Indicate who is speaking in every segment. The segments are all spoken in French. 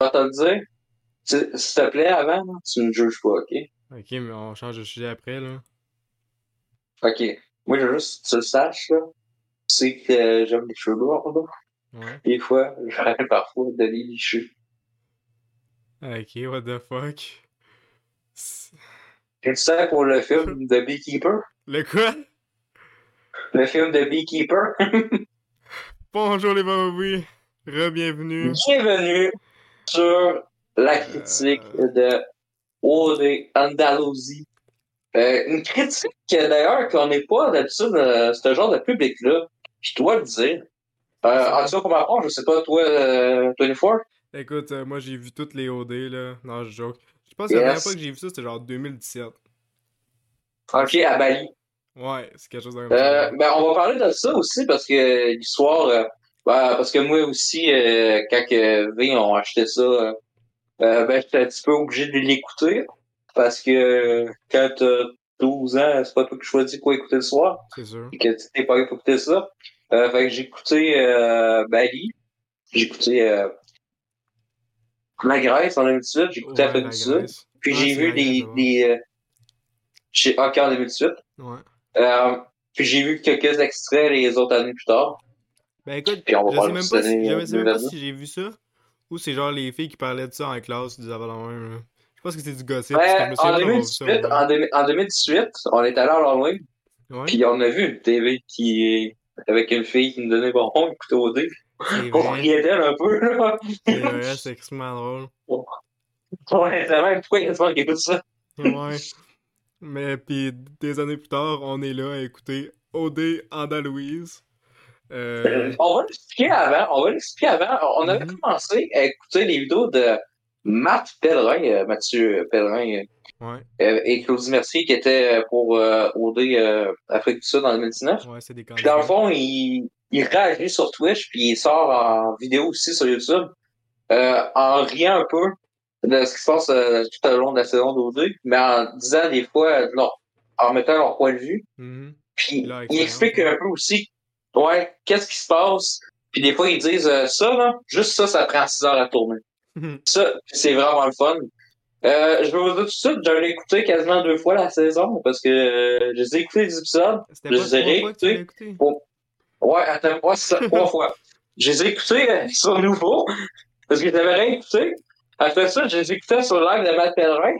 Speaker 1: vais te le dire. S'il te plaît, avant, là, tu me juges pas, ok?
Speaker 2: Ok, mais on change de sujet après, là.
Speaker 1: Ok. Moi, je veux juste que tu le saches, là. Tu sais que euh, j'aime les cheveux lourds, là.
Speaker 2: Ouais.
Speaker 1: Des fois, j'arrête parfois de les licher.
Speaker 2: Ok, what the fuck?
Speaker 1: Tu sais pour le film de Beekeeper?
Speaker 2: Le quoi?
Speaker 1: Le film de Beekeeper?
Speaker 2: Bonjour les babouis. Re-bienvenue.
Speaker 1: Bienvenue sur la critique de Ode Andalousie. Euh, une critique euh, d'ailleurs qu'on n'est pas d'habitude euh, ce genre de public-là. Je dois le dire. Euh, en tout cas, pour ma part, je sais pas, toi, euh, 24?
Speaker 2: Écoute, euh, moi j'ai vu toutes les OD là. Non, je joke. Je pense que la
Speaker 1: Yes.
Speaker 2: dernière fois que j'ai vu ça, c'était genre 2017.
Speaker 1: Ok, à Bali.
Speaker 2: Ouais, c'est quelque chose d'un
Speaker 1: Euh, ben, on va parler de ça aussi parce que l'histoire, euh, ben, parce que moi aussi, euh, quand que V ont acheté ça, euh, euh, ben, j'étais un petit peu obligé de l'écouter parce que euh, quand t'as 12 ans, c'est pas toi qui choisis quoi écouter le soir
Speaker 2: C'est sûr.
Speaker 1: et que tu t'es pas pour écouter ça. Euh, fait que j'ai écouté euh, Bali, j'ai écouté euh, la Grèce en 2018, j'ai écouté
Speaker 2: Ouais,
Speaker 1: Afrique
Speaker 2: la Grèce.
Speaker 1: puis
Speaker 2: Ah,
Speaker 1: j'ai vu des, des euh, chez OK en 2018.
Speaker 2: Ouais.
Speaker 1: Euh, puis j'ai vu quelques extraits les autres années plus tard.
Speaker 2: Ben écoute,
Speaker 1: Puis on va
Speaker 2: je sais même pas, si,
Speaker 1: année,
Speaker 2: je sais même pas
Speaker 1: 2022.
Speaker 2: si j'ai vu ça ou c'est genre les filles qui parlaient de ça en classe du avant même. Je pense que c'est du gossip. me
Speaker 1: en
Speaker 2: ça,
Speaker 1: 2018,
Speaker 2: ouais.
Speaker 1: en, en 2018, on est allé à Halloween,
Speaker 2: Ouais,
Speaker 1: puis on a vu une TV qui est avec une fille qui nous donnait bon, on écoutait au dé. On riait d'elle un peu, là.
Speaker 2: C'est vrai, c'est extrêmement drôle.
Speaker 1: Ouais, c'est vrai, pourquoi il y a des gens qui écoutent ça?
Speaker 2: Ouais. Mais puis des années plus tard, on est là à écouter OD Andalouise. Euh,
Speaker 1: On va l'expliquer avant, on va l'expliquer avant. On avait
Speaker 2: Mhm.
Speaker 1: commencé à écouter les vidéos de Matt Pellerin, euh, Mathieu Pellerin,
Speaker 2: ouais,
Speaker 1: euh, et Claudie Mercier, qui était pour euh, OD euh, Afrique du Sud en 2019.
Speaker 2: ouais, des
Speaker 1: Puis dans le fond, il, il réagit sur Twitch, puis il sort en vidéo aussi sur YouTube, en riant un peu de ce qui se passe tout au long de la saison d'OD, mais en disant des fois, leur- en mettant leur point de vue.
Speaker 2: Mhm.
Speaker 1: Puis il explique un peu aussi, ouais, qu'est-ce qui se passe? Puis des fois, ils disent, euh, ça, là, juste ça, ça prend 6 heures à tourner. Ça, c'est vraiment le fun. Euh, je vais vous dire tout de suite, j'avais écouté quasiment deux fois la saison, parce que euh, je les ai écoutés les épisodes. Je les ai réécoutés.
Speaker 2: écouté?
Speaker 1: Ouais, attends, moi, c'est ça, trois fois. Je les ai écoutés euh, sur nouveau, parce que j'avais rien écouté. Après ça, je les écoutais sur le live de Matt Pellerin,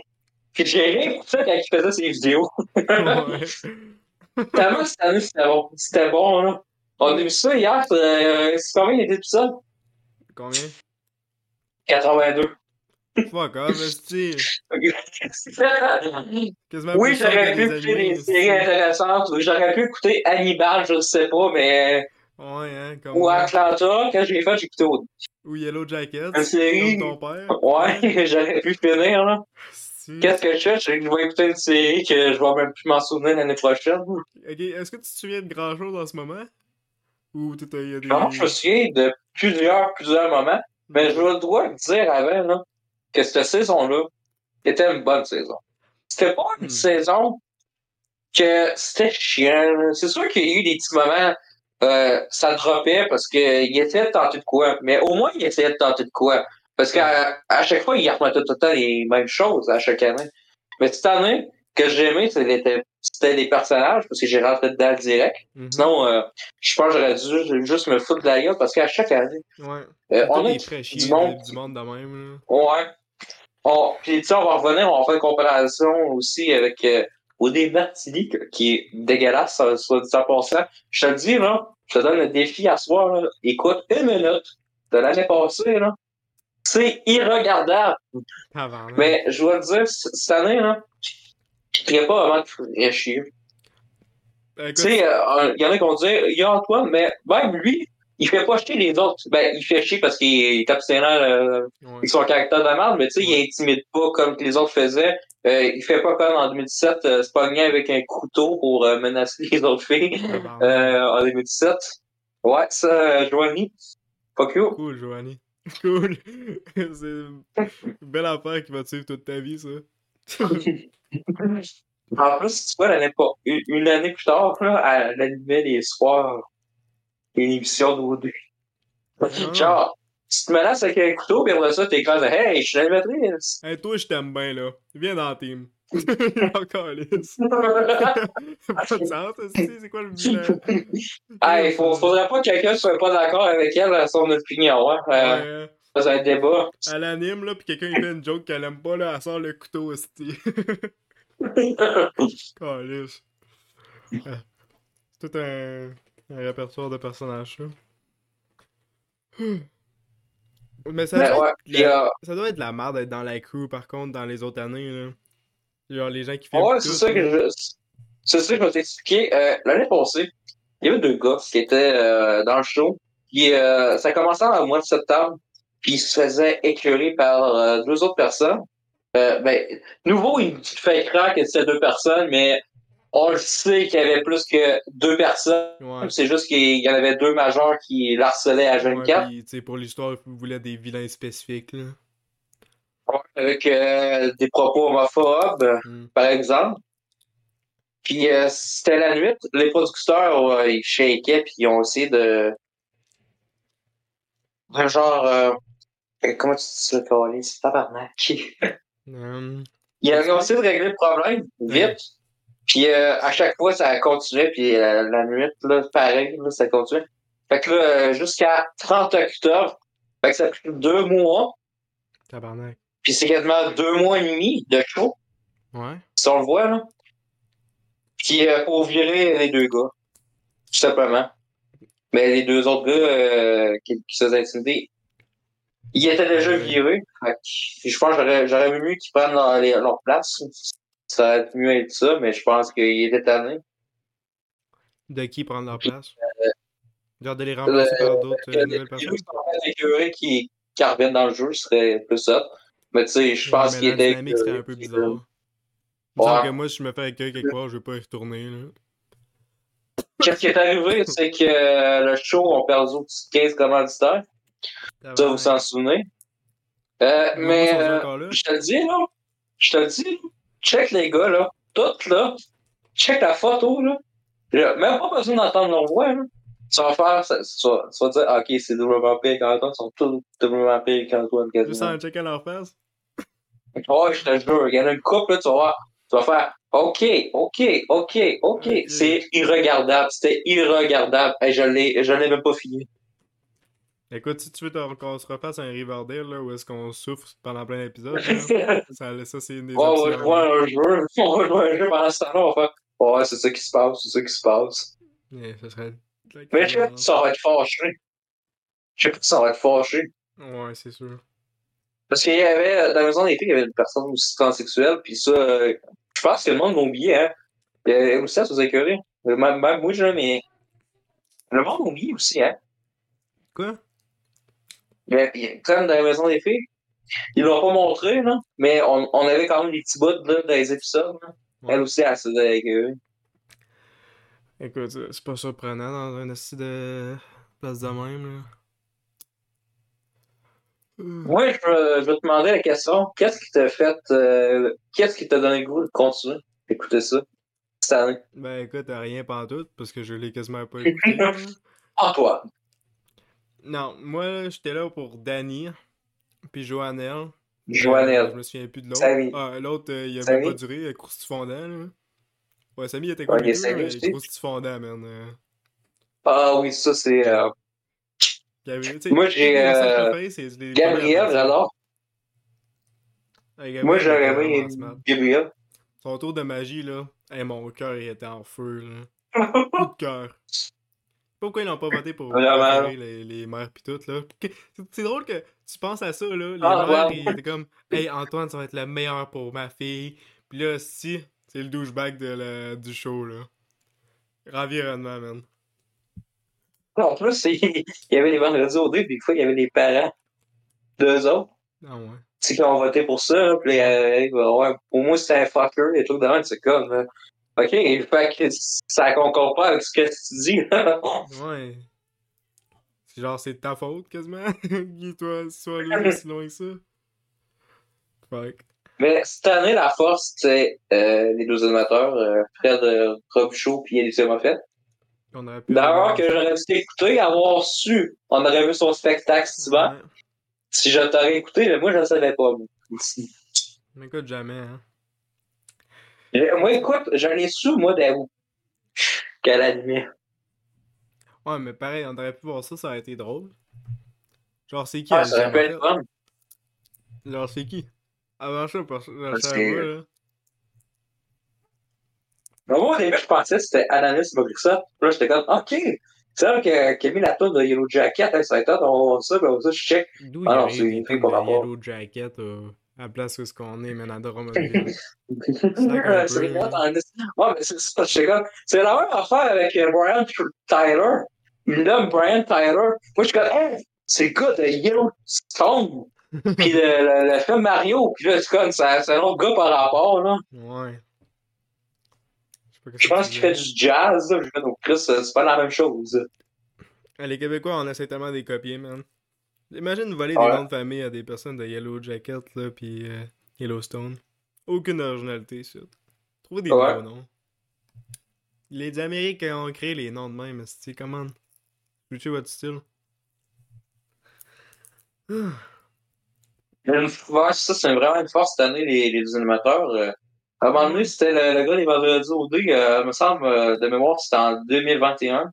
Speaker 1: puis j'ai réécouté quand il faisait ses vidéos. Tellement cette année, c'était bon. C'était bon, là. On a vu ça hier, euh, c'est combien d'épisodes?
Speaker 2: Combien?
Speaker 1: 82.
Speaker 2: Fuck off, esti.
Speaker 1: Oui, j'aurais pu écouter des séries intéressantes, j'aurais pu écouter Hannibal, je sais pas, mais...
Speaker 2: Ouais, hein, comme
Speaker 1: Ou. Atlanta, quand j'ai fait, j'ai écouté au...
Speaker 2: Ou Yellow Jackets.
Speaker 1: Une série...
Speaker 2: Ton père.
Speaker 1: Ouais, j'aurais pu finir, là. Qu'est-ce que je fais? Je vais écouter une série que je vais même plus m'en souvenir l'année prochaine.
Speaker 2: Ok, est-ce que tu te souviens de grand chose en ce moment? Ou t'as y a des.
Speaker 1: Non, je me souviens de plusieurs, plusieurs moments, mais je dois le dire avant, là, que cette saison-là était une bonne saison. C'était pas une
Speaker 2: Hmm.
Speaker 1: saison que c'était chiant. C'est sûr qu'il y a eu des petits moments, euh, ça droppait parce qu'il essayait de tenter de quoi. Mais au moins, il essayait de tenter de quoi. Parce qu'à à chaque fois, il remettait tout le temps les mêmes choses à chaque année. Mais cette année, que j'ai aimé, c'était les personnages, parce que j'ai rentré dedans direct.
Speaker 2: Mhm.
Speaker 1: Sinon, euh, je pense que j'aurais dû juste me foutre de la gueule parce qu'à chaque année,
Speaker 2: Ouais.
Speaker 1: euh, on a
Speaker 2: est très chier,
Speaker 1: du monde.
Speaker 2: du monde de même,
Speaker 1: Ouais. On, puis tu sais, on va revenir, on va faire une comparaison aussi avec euh, Odé Martini, qui est dégueulasse, soit dit en passant. Je te le dis, là, je te donne le défi à soir, là. Écoute une minute de l'année passée, là. C'est irregardable.
Speaker 2: là. Là.
Speaker 1: Mais je dois te dire, cette année, là, je ne pas vraiment de chier.
Speaker 2: Ben,
Speaker 1: Tu sais, euh, il y en a qui vont dire, il y a Antoine, mais même lui, il fait pas chier les autres. Ben, il fait chier parce qu'il est abstinent euh,
Speaker 2: ouais.
Speaker 1: avec son caractère de merde, mais tu sais,
Speaker 2: Ouais.
Speaker 1: il intimide pas comme que les autres faisaient. Euh, il fait pas comme en 2017, euh, se pogner avec un couteau pour euh, menacer les autres filles.
Speaker 2: Tabarnak.
Speaker 1: Euh, en 2017. Ouais, ça, euh, Joanie. Fuck you.
Speaker 2: Cool, Joanie. Cool. C'est une belle affaire qui va te suivre toute ta vie, ça.
Speaker 1: En plus, tu vois, pas, une, année plus tard, là, elle animait les soirs une émission d'OD.
Speaker 2: Ah.
Speaker 1: Genre, tu te menaces avec un couteau, puis après ça, t'es comme, hey, je suis l'animatrice.
Speaker 2: Hey, toi, je t'aime bien, là. Viens dans le team. Encore lisse. pas de sens, c'est quoi le but,
Speaker 1: hey, faut, faudrait pas que quelqu'un soit pas d'accord avec elle à son opinion, hein. Euh,
Speaker 2: Ouais,
Speaker 1: débat.
Speaker 2: elle anime, là, pis quelqu'un il fait une joke qu'elle aime pas, là, elle sort le couteau, aussi. Calice. C'est tout un, un répertoire de personnages, là. Mais ça,
Speaker 1: Mais
Speaker 2: doit
Speaker 1: ouais,
Speaker 2: être
Speaker 1: puis,
Speaker 2: la-
Speaker 1: euh,
Speaker 2: ça doit être de la merde d'être dans la crew, par contre, dans les autres années, là. Genre, les gens qui filment
Speaker 1: Ouais, c'est ça que je. C'est ça que je vais t'expliquer. Euh, L'année passée, il y avait deux gars qui étaient euh, dans le show. Puis euh, ça commençait en mois de septembre. Puis ils se faisaient écœurer par euh, deux autres personnes. Euh, ben, nouveau, il te fait croire que c'était deux personnes, mais on le sait qu'il y avait plus que deux personnes.
Speaker 2: Ouais.
Speaker 1: C'est juste qu'il y en avait deux majeurs qui l'harcelaient à jeune
Speaker 2: Ouais,
Speaker 1: 4
Speaker 2: pis, tu sais, pour l'histoire, ils voulaient des vilains spécifiques, là.
Speaker 1: avec euh, des propos homophobes.
Speaker 2: Hmm.
Speaker 1: par exemple. Puis euh, c'était la nuit, les producteurs ils shakaient puis ils ont essayé de de genre euh, comment tu dis ça Colin? c'est tabarnak.
Speaker 2: Hum,
Speaker 1: Ils ont essayé de régler le problème vite. Puis euh, à chaque fois ça continuait puis euh, la nuit là pareil là, ça continuait. Fait que là euh, jusqu'à 30 octobre, fait que ça a pris deux mois,
Speaker 2: tabarnak.
Speaker 1: puis c'est quasiment deux mois et demi de show.
Speaker 2: Ouais.
Speaker 1: Si on le voit, là. Puis euh, pour virer les deux gars. Tout simplement. Mais les deux autres gars euh, qui, qui se faisaient intimider, ils étaient déjà que je pense que j'aurais, mieux qu'ils prennent leur, place. Ça aurait mieux être ça, mais je pense qu'ils étaient tannés.
Speaker 2: De qui prendre leur place? Genre de les remplacer
Speaker 1: Euh,
Speaker 2: par d'autres euh,
Speaker 1: les
Speaker 2: nouvelles personnes?
Speaker 1: qui, qui reviennent dans le jeu serait plus ça. Mais tu sais, je pense
Speaker 2: Ouais,
Speaker 1: qu'ils
Speaker 2: mais la dynamique serait un peu bizarre.
Speaker 1: Ouais.
Speaker 2: Que moi, si je me fais accueillir quelque part, je vais pas y retourner, là.
Speaker 1: Qu'est-ce qui est arrivé, c'est que euh, le show a perdu au-dessus de 15 commanditaires. Ça, vous s'en souvenez? Euh, mais euh, je te le dis, là. Je te le dis. là. Check les gars, là. Toutes, là. Check la photo, là. Même pas besoin d'entendre leur voix, là. Tu vas faire, ça, tu, vas, tu vas dire, ok, c'est doublement pire qu'Antoine. Ils sont tous doublement pire qu'Antoine,
Speaker 2: Juste
Speaker 1: quasiment.
Speaker 2: en checkant leur face?
Speaker 1: Ouais, je te jure. Il y en a une couple, là, tu vas voir. Tu vas faire, ok, ok, ok, ok. C'est irregardable. C'était irregardable. Hey, l'ai, je l'ai même pas fini.
Speaker 2: Écoute, si tu veux qu'on se refasse un Riverdale, là, où est-ce qu'on souffre pendant plein d'épisodes, ça, ça c'est une des
Speaker 1: Ouais, on va jouer un jeu. On va jouer un jeu pendant ce temps-là. On va faire, ouais, c'est ça qui se passe, c'est ça qui se passe.
Speaker 2: Ça serait...
Speaker 1: Mais je sais pas si ça va être fâché. Je sais pas si ça va être fâché.
Speaker 2: Ouais, c'est sûr.
Speaker 1: Parce qu'il y avait, dans la maison des filles, il y avait une personne aussi transsexuelle, puis ça, euh, je pense que le monde l'a oublié, hein. Avait aussi, ça faisait écœurer. Même, même moi, je mais. Le monde l'a oublié aussi, hein.
Speaker 2: Quoi?
Speaker 1: A- comme dans la maison des filles, ils l'ont pas montré, là, mais on, on avait quand même des petits bouts, là, dans les épisodes, là.
Speaker 2: Ouais.
Speaker 1: Elle aussi, elle se faisait écœurer.
Speaker 2: Écoute, euh, c'est pas surprenant dans un assis de place de même, là. Euh,
Speaker 1: Moi, je, vais te demander la question. Qu'est-ce qui t'a fait, euh, qu'est-ce qui t'a donné le goût de continuer d'écouter ça cette année?
Speaker 2: Ben écoute, rien pantoute, parce que je l'ai quasiment pas écouté. là.
Speaker 1: Antoine.
Speaker 2: Non, moi, j'étais là pour Danny, puis Joannelle. Euh,
Speaker 1: Joannelle.
Speaker 2: je me souviens plus de l'autre.
Speaker 1: Samy.
Speaker 2: Ah, l'autre, euh, il a
Speaker 1: Samy.
Speaker 2: même pas duré, euh, croustifondant, là. Ouais, Samy il était
Speaker 1: Ouais,
Speaker 2: cool
Speaker 1: il
Speaker 2: croustifondant, man. euh.
Speaker 1: Ah oui, ça, c'est, euh,
Speaker 2: avait-
Speaker 1: Moi, j'ai, euh, Gabriel, j'adore.
Speaker 2: Ouais,
Speaker 1: Moi, j'aurais aimé. Gabriel.
Speaker 2: Son tour de magie, là. Hey, mon cœur, il était en feu, là. Coup de cœur. Pourquoi ils n'ont pas voté pour
Speaker 1: Vraiment.
Speaker 2: préférer les, les mères pis tout, là? C'est- drôle que tu penses à ça, là. Les
Speaker 1: Ah,
Speaker 2: mères,
Speaker 1: ouais.
Speaker 2: ils étaient comme, hey, Antoine, ça va être le meilleur pour ma fille. Pis là, si, c'est le douchebag de la, du show, là. Environnement, man.
Speaker 1: En plus, il y avait les vendredis au dé, puis des fois, il y avait les parents d'eux autres.
Speaker 2: Ah ouais.
Speaker 1: Tu sais, qui ont voté pour ça, puis euh, ouais, pour moi, c'était un fucker, et tout de même, c'est comme, euh, ok, fait que ça concorde pas avec ce que tu dis, là.
Speaker 2: Ouais. C'est genre, c'est de ta faute, quasiment. Guy, toi, sois allé aussi loin que ça. Fuck.
Speaker 1: Mais cette année, la force, c'est euh, les deux animateurs, euh, Fred euh, Robichaud puis Alicia Moffett. D'ailleurs, que j'aurais dû écouter, avoir su, on aurait vu son spectacle hiver.
Speaker 2: Ouais.
Speaker 1: Si je t'aurais écouté, mais moi, je ne savais pas. moi.
Speaker 2: Écoute, jamais, hein.
Speaker 1: Euh, Moi, écoute, j'en ai su, moi, d'avoue. Qu'elle admet.
Speaker 2: Ouais, mais pareil, on aurait pu voir ça, ça aurait été drôle. Genre, c'est qui
Speaker 1: Ah, ça aurait pu fun.
Speaker 2: Genre, c'est qui? Avant ça, pas, là.
Speaker 1: Mais moi, au début, je pensais que c'était Ananis Morissette. Puis là, j'étais comme, OK. C'est vrai que- qu'il a mis la tour de Yellow Jacket, hein, ça on va voir ça, puis on va ça, je check.
Speaker 2: D'où
Speaker 1: Ah
Speaker 2: il
Speaker 1: non,
Speaker 2: arrive
Speaker 1: c'est une fille rapport.
Speaker 2: Yellow Jacket euh, la place où est-ce qu'on est, man, à Drummondville.
Speaker 1: C'est. Ouais, mais c'est ça, la même affaire avec euh, Brian Tyler. Il nomme Brian Tyler. Moi, je suis comme, hey, c'est gars de Yellowstone. Puis le, le, le film Mario. Puis là, c'est comme, c'est un autre gars par rapport, là.
Speaker 2: ouais. Je
Speaker 1: pense qu'il fait du jazz, là. Je fais, donc, Chris, c'est pas la même chose.
Speaker 2: Ah, Les Québécois, on essaie tellement de les copier, man. Imagine voler des noms de famille à des personnes de Yellow Jacket, là, pis euh, Yellowstone. Aucune originalité, ça. Trouvez des
Speaker 1: Ouais.
Speaker 2: beaux noms. Les Américains ont créé les noms de même, c'est comment? Switchez votre style?
Speaker 1: Ça, c'est vraiment une force cette année, les, les animateurs. Euh, à un moment donné, c'était le, le gars des vendredis au dé, euh, me semble, euh, de mémoire, c'était en 2021.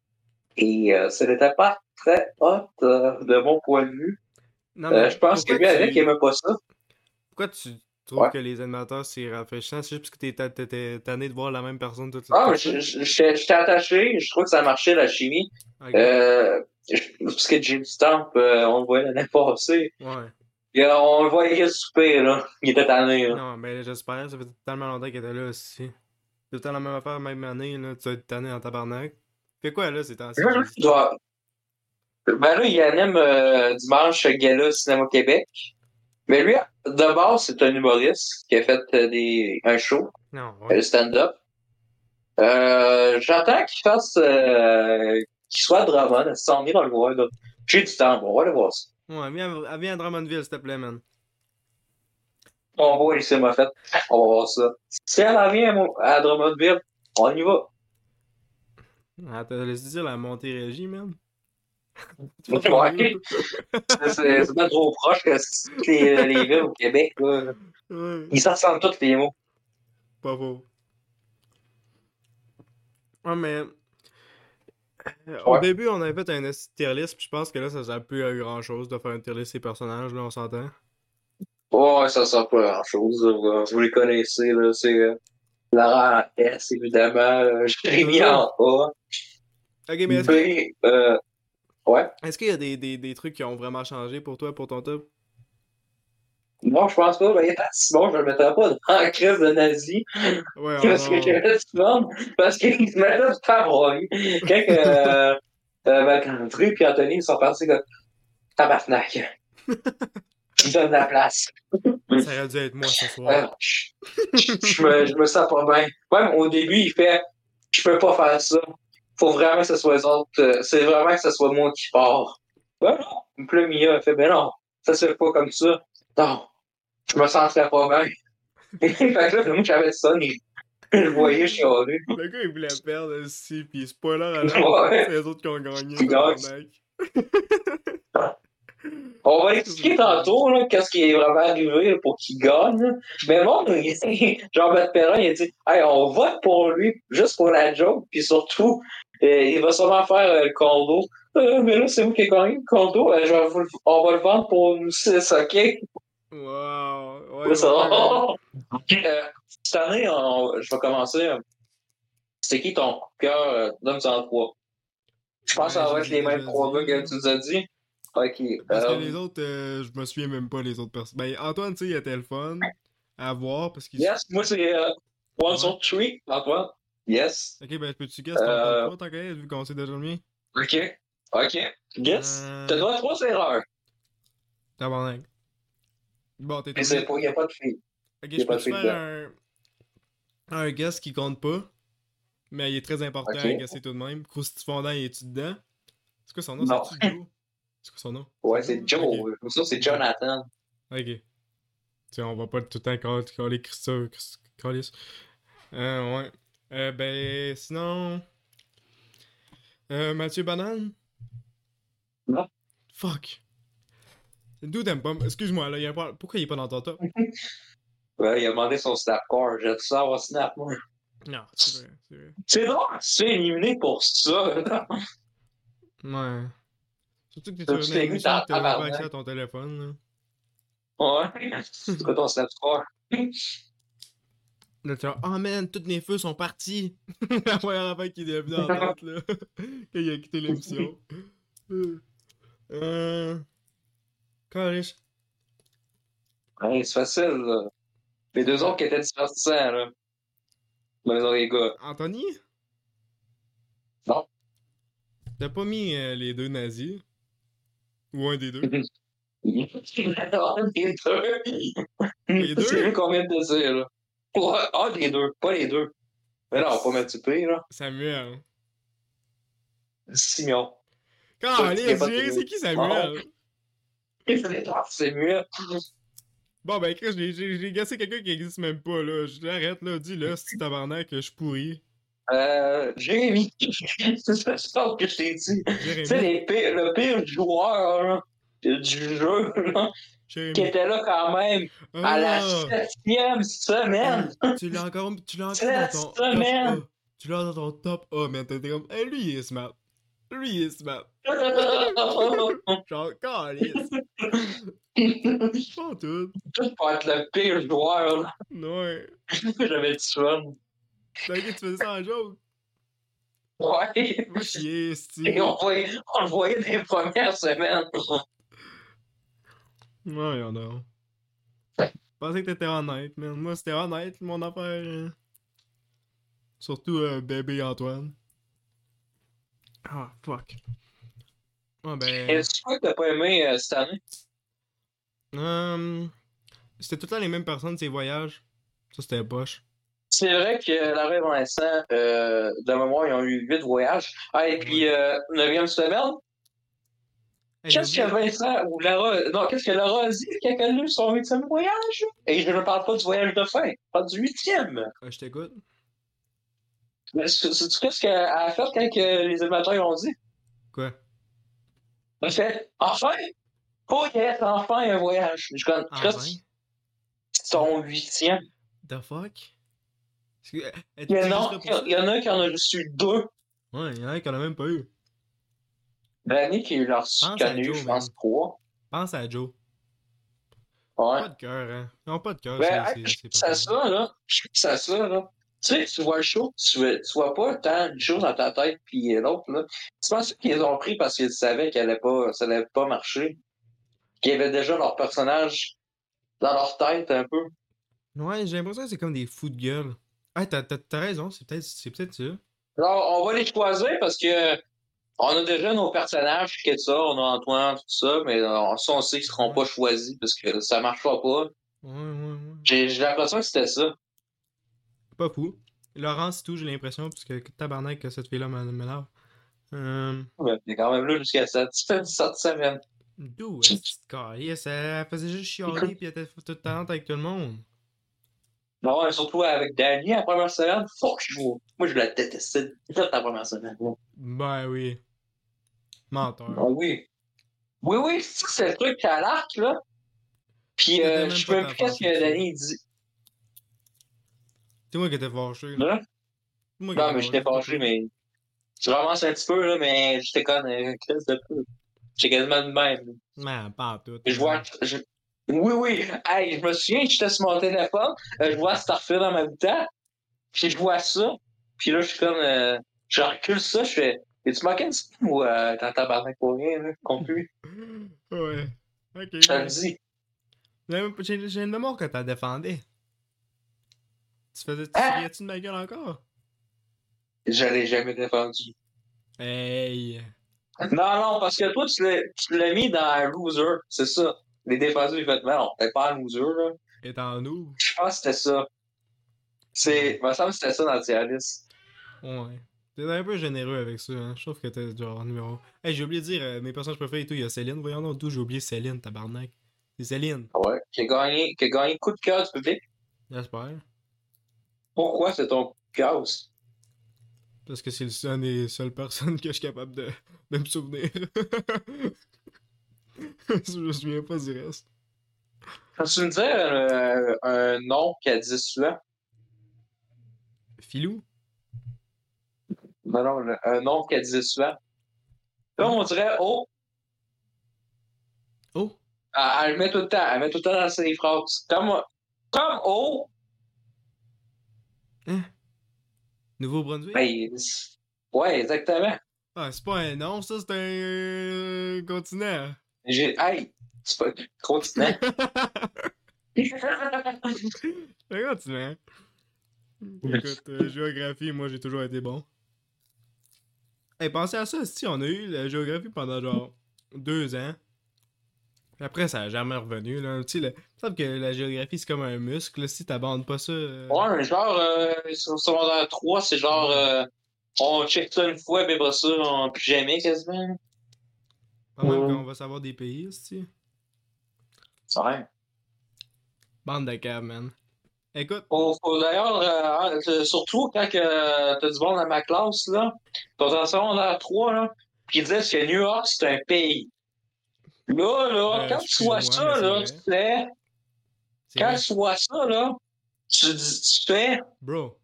Speaker 1: Et euh, ce n'était pas très hot euh, de mon point de vue.
Speaker 2: Non,
Speaker 1: Euh,
Speaker 2: mais
Speaker 1: je pense que lui,
Speaker 2: tu-
Speaker 1: avec, il aimait pas ça.
Speaker 2: Pourquoi tu trouves
Speaker 1: Ouais.
Speaker 2: que les animateurs c'est rafraîchissant? C'est juste parce que t'es tanné de voir la même personne toute
Speaker 1: Ah, je- je- j'étais attaché, je trouve que ça marchait, la chimie.
Speaker 2: Ok.
Speaker 1: Euh, parce que Jim Stamp, euh, on le voyait l'année passée.
Speaker 2: Ouais.
Speaker 1: Et, on le voyait souper, là. Il était tanné, là.
Speaker 2: Non, mais j'espère, ça fait tellement longtemps qu'il était là aussi. C'est tout le temps la même affaire, même année, là, tu vas être tanné en tabarnak. Fait quoi, là, ces temps-ci?
Speaker 1: Ben là, il anime euh, dimanche Gala Cinéma Québec. Mais lui, de base, c'est un humoriste qui a fait euh, des, un show,
Speaker 2: Non,
Speaker 1: euh,
Speaker 2: ouais.
Speaker 1: le stand-up. Euh, J'entends qu'il fasse, euh, qu'il soit à Drummond, on va le voir, là? J'ai du temps, bon, on va aller voir ça.
Speaker 2: Ouais, viens, viens à Drummondville, s'il te plaît, man.
Speaker 1: On va ici, m'a fait. On va voir ça. Si elle en vient à Drummondville, on y va.
Speaker 2: Ah, t'as laissé dire la Montérégie, man.
Speaker 1: Ouais. C'est pas trop proche que c'est toutes les, les villes au Québec, là.
Speaker 2: Ouais,
Speaker 1: Ils s'en ressemblent tous les mots.
Speaker 2: pas faux. Ouais, mais. euh, Au début, on avait fait un tier list, puis je pense que là, ça sert plus à grand chose de faire un tier list ces personnages, là, on s'entend.
Speaker 1: Ouais, ça sert pas à grand chose. Vous les connaissez, là. C'est euh, Laurent en S, évidemment. euh, Jérémy en A.
Speaker 2: Ok, mais
Speaker 1: B, euh, ouais.
Speaker 2: est-ce qu'il y a des, des, des trucs qui ont vraiment changé pour toi, pour ton top?
Speaker 1: Moi, je pense pas. Ben, est si bon, je le mettrais pas dans la crise de nazi.
Speaker 2: Ouais,
Speaker 1: Parce que
Speaker 2: on-
Speaker 1: j'avais du fun. Parce qu'il se mettait tout à broyer. Quand que, euh, euh, puis Anthony ils sont partis comme tabarnak. Je donne la place.
Speaker 2: Ça aurait dû être moi ce soir.
Speaker 1: Je, je me, je me sens pas bien. Ouais, mais au début, il fait Je peux pas faire ça. Faut vraiment que ce soit les autres. euh, C'est vraiment que ce soit moi qui pars. Ouais, non. Puis là, Mia a fait Ben non, ça se fait pas comme ça. Non, je me sentirais pas bien. fait que là, moi, j'avais ça, mais je voyais chialer.
Speaker 2: Le gars, il voulait perdre aussi, pis spoiler alors,
Speaker 1: Ouais.
Speaker 2: c'est les autres qui ont gagné.
Speaker 1: On va expliquer tantôt là, qu'est-ce qui est vraiment arrivé là, pour qu'il gagne. Mais bon, Jean-Baptiste Perrin, il a dit hey, on vote pour lui juste pour la joke, puis surtout, euh, il va sûrement faire euh, le condo. Euh, mais là, c'est vous qui avez gagné le condo. Euh, vous on va le vendre pour nous six, OK?
Speaker 2: Wow. Ouais, ouais.
Speaker 1: va. Euh, cette année, on- je vais commencer. C'est qui ton coup de cœur? euh, Donne-en trois. Je pense que ça
Speaker 2: Ouais,
Speaker 1: va être les mêmes trois gars que tu nous as dit. OK.
Speaker 2: Parce
Speaker 1: euh,
Speaker 2: que les autres, euh, je me souviens même pas les autres personnes. Ben, Antoine, tu sais, il était le fun à voir parce qu'il.
Speaker 1: Yes, moi c'est euh, One sur Three, Antoine. Yes.
Speaker 2: Ok, ben, peux-tu guess ton
Speaker 1: Euh,
Speaker 2: top 3 tant qu'à être, vu qu'on sait déjà le mien?
Speaker 1: OK. OK. Yes.
Speaker 2: Euh,
Speaker 1: T'as droit à trois erreurs.
Speaker 2: Tabarnak. Bon, t'es
Speaker 1: Mais c'est pas, y a pas de fille.
Speaker 2: Ok, je peux faire un... un guess qui compte pas, mais il est très important à guesser tout de même. Croustifondant, il est-tu dedans? C'est quoi son nom? C'est-tu? C'est quoi son nom?
Speaker 1: Ouais, c'est Joe.
Speaker 2: Ok.
Speaker 1: Comme ça, c'est Jonathan.
Speaker 2: Ok. Tu sais, on va pas tout le temps coller- Christophe. Christ- Callis. Euh, ouais. Euh, ben, sinon. Euh, Mathieu Banane?
Speaker 1: Non.
Speaker 2: Fuck. D'où t'aimes pas? Excuse-moi, là, il a problème. Pourquoi il est pas dans ton top?
Speaker 1: Ouais, il a demandé son snapcore. J'ai dit ça avoir snap, moi.
Speaker 2: Non, c'est vrai, c'est vrai.
Speaker 1: C'est drôle, tu t'es éliminé pour ça.
Speaker 2: Ouais. Surtout que t'es sur
Speaker 1: tu
Speaker 2: une émission que t'as pas accès à ton téléphone, là.
Speaker 1: Ouais. C'est quoi ton snapcore?
Speaker 2: Là, tu oh man, tous mes feux sont partis! La première affaire qui est venue en tête, là. Quand il a quitté l'émission. Euh. Calice.
Speaker 1: Ouais, c'est facile, là. Les deux autres qui étaient divertissants, là. Mais non, les gars.
Speaker 2: Anthony?
Speaker 1: Non.
Speaker 2: T'as pas mis euh, les deux nazis? Ou un des deux?
Speaker 1: les deux?
Speaker 2: Les deux?
Speaker 1: C'est qu'on vient de dire, là. Ah, les deux, pas les deux. Mais non, pas mettre du P, là.
Speaker 2: Samuel.
Speaker 1: Pas
Speaker 2: j'ai-
Speaker 1: tout.
Speaker 2: c'est qui Samuel?
Speaker 1: C'est mieux.
Speaker 2: Bon, ben, j'ai- gassé quelqu'un qui existe même pas, là. Je l'arrête, là. Dis-le, si tabarnak, que je suis pourri.
Speaker 1: Euh, Jérémy. c'est ça que je t'ai dit. Tu sais, pires- le pire joueur, là, du jeu, là, qui était là quand même à la
Speaker 2: Ah!
Speaker 1: septième semaine.
Speaker 2: Tu l'as encore, tu l'as encore dans ton
Speaker 1: semaine.
Speaker 2: top A. Tu l'as dans ton top A, man. T'étais comme, hey, lui, il est smart. Lui, il est smart. Genre, calice. Pas tout.
Speaker 1: Tout pour être le pire joueur, là.
Speaker 2: Ouais.
Speaker 1: J'avais du fun.
Speaker 2: T'inquiète, tu faisais ça en joke?
Speaker 1: Ouais.
Speaker 2: Va chier.
Speaker 1: Et on, voyait, on le voyait dans les premières semaines.
Speaker 2: Ouais, y'en a. Je pensais que t'étais honnête, man. Moi, c'était honnête, mon affaire. hein. Surtout euh, bébé Antoine. Ah, fuck. Ah, ben.
Speaker 1: Est-ce que t'as pas aimé euh, cette année?
Speaker 2: Hum, c'était tout le temps les mêmes personnes, ces voyages. Ça, c'était poche.
Speaker 1: C'est vrai que l'arrêt Vincent, euh, de mémoire, ils ont eu huit voyages. Ah, et puis, euh, neuvième semaine, qu'est-ce que Vincent ou Lara, non, qu'est-ce que Lara a dit quand elle a eu son huitième voyage? Et je ne parle pas du voyage de fin, je parle du huitième.
Speaker 2: Euh, je t'écoute.
Speaker 1: Mais c'est- Sais-tu qu'est-ce qu'elle a fait quand que les animateurs ont dit?
Speaker 2: Quoi?
Speaker 1: Elle fait, enfin! Oh yes, enfin un voyage. Je connais,
Speaker 2: Ah,
Speaker 1: son huitième.
Speaker 2: The fuck? Euh,
Speaker 1: Il y, en a,
Speaker 2: ça?
Speaker 1: il y en a qui en a eu deux.
Speaker 2: Ouais, il y en a qui en a même pas eu.
Speaker 1: L'année qui leur reçu,
Speaker 2: Pense
Speaker 1: qui en
Speaker 2: à
Speaker 1: a eu,
Speaker 2: Joe,
Speaker 1: je pense, trois.
Speaker 2: Pense à Joe.
Speaker 1: Ouais.
Speaker 2: Pas de cœur, hein. Ils ont pas de cœur,
Speaker 1: Ben,
Speaker 2: c'est-
Speaker 1: je
Speaker 2: c'est grave.
Speaker 1: ça, là. Je à ça, là. Tu sais, tu vois le show, tu, tu vois pas tant de choses dans ta tête, puis l'autre, là. Tu penses qu'ils ont pris parce qu'ils savaient qu'elle allait pas, ça allait pas marcher? Qu'ils avaient déjà leur personnage dans leur tête, un peu?
Speaker 2: Ouais, j'ai l'impression que c'est comme des fous de gueule. Ah, t'as, t'as, t'as raison, c'est peut-être, c'est peut-être ça.
Speaker 1: Alors, on va les choisir parce que on a déjà nos personnages, tout ça, on a Antoine, tout ça, mais euh, ça, on sait qu'ils seront pas choisis parce que ça marchera pas.
Speaker 2: Ouais, ouais, ouais.
Speaker 1: J'ai j'ai l'impression que c'était ça.
Speaker 2: Pas fou. Laurence tout, j'ai l'impression, parce que tabarnak que cette fille-là m'énerve. Euh.
Speaker 1: Ouais, t'es quand même là jusqu'à ça. Fais 17 semaines.
Speaker 2: D'où est-ce que elle faisait juste chialer pis elle était toute talente avec tout le monde.
Speaker 1: Non, et surtout avec Danny, la première semaine, fuck you. Moi, je la détestais déjà ta première semaine.
Speaker 2: Ben oui. Menteur.
Speaker 1: Ah oui. Oui, oui, c'est le truc à l'arc, là. Puis, euh, je sais même plus qu'est-ce que. Danny dit.
Speaker 2: C'est moi qui étais fâché. là.
Speaker 1: Hein?
Speaker 2: Moi
Speaker 1: Non, mais j'étais fâché, mais. Je ramasse un petit peu, là, mais j'étais conne, euh, crise de peu. J'étais quasiment de même.
Speaker 2: Non, pas en tout.
Speaker 1: Je vois. je- Oui, oui. Hey, je me souviens, j'étais sur mon téléphone, euh, je vois Starfield en même temps, puis je vois ça, puis là, je suis comme. euh, je recule ça, je fais. Es-tu semaine ou euh, t'en tabarnak pour rien, là, conclu?
Speaker 2: Ouais. Ok.
Speaker 1: Je te le dis.
Speaker 2: J'ai une mémoire que t'as défendé. Tu faisais. Tu
Speaker 1: Ah!
Speaker 2: riais-tu de ma gueule encore?
Speaker 1: Je l'ai jamais défendu.
Speaker 2: Hey.
Speaker 1: Non, non, parce que toi, tu l'as- tu l'as mis dans loser, c'est ça. Les défenseurs, ils non, t'es pas un loser, là.
Speaker 2: Et en nous.
Speaker 1: Je pense que c'était ça. C'est. Il me semble que c'était ça dans le tier.
Speaker 2: Ouais. T'es un peu généreux avec ça, hein. Je trouve que t'es genre numéro. Hey, j'ai oublié de dire euh, mes personnages préférés et tout. Il y a Céline. Voyons donc d'où j'ai oublié Céline, tabarnak. C'est Céline.
Speaker 1: Ouais. Qui a gagné, qui a gagné coup de cœur du public.
Speaker 2: J'espère.
Speaker 1: Pourquoi c'est ton casse?
Speaker 2: Parce que c'est seul des seules personnes que je suis capable de, de me souvenir. Je me souviens pas du reste.
Speaker 1: Peux-tu me dire euh, un nom qu'elle dit souvent?
Speaker 2: Filou?
Speaker 1: Non, non, un nom qu'elle disait souvent. Là, on dirait oh.
Speaker 2: Oh!
Speaker 1: Elle, elle le met tout le temps. Elle met tout le temps dans ses phrases. Comme, comme oh.
Speaker 2: Nouveau-Brunswick?
Speaker 1: Ben, ouais, exactement.
Speaker 2: Ah, c'est pas un nom, ça, c'est un euh, continent.
Speaker 1: J'ai. Hey, c'est pas. Continent.
Speaker 2: continent. Écoute, euh, géographie, moi, j'ai toujours été bon. Hey, pensez à ça, si on a eu la géographie pendant genre deux ans. Puis après, ça a jamais revenu, là. Tu sais, le- semble que la géographie, c'est comme un muscle, là. Si t'abandes pas ça. euh,
Speaker 1: Ouais, mais genre, euh, sur secondaire 3, c'est genre. euh, on check ça une fois, puis après ça, on plus jamais quasiment.
Speaker 2: Pas mal qu'on va savoir des pays, tu
Speaker 1: C'est vrai.
Speaker 2: Bande de câbles, man. Écoute,
Speaker 1: Faut, faut d'ailleurs, euh, euh, surtout quand que t'as du monde dans ma classe, là, t'es en secondaire 3, là, pis ils disent que New York, c'est un pays. Là, là,
Speaker 2: Euh,
Speaker 1: quand tu vois ça, là, tu fais, quand tu vois ça, là, tu, dis- tu fais,
Speaker 2: Bro,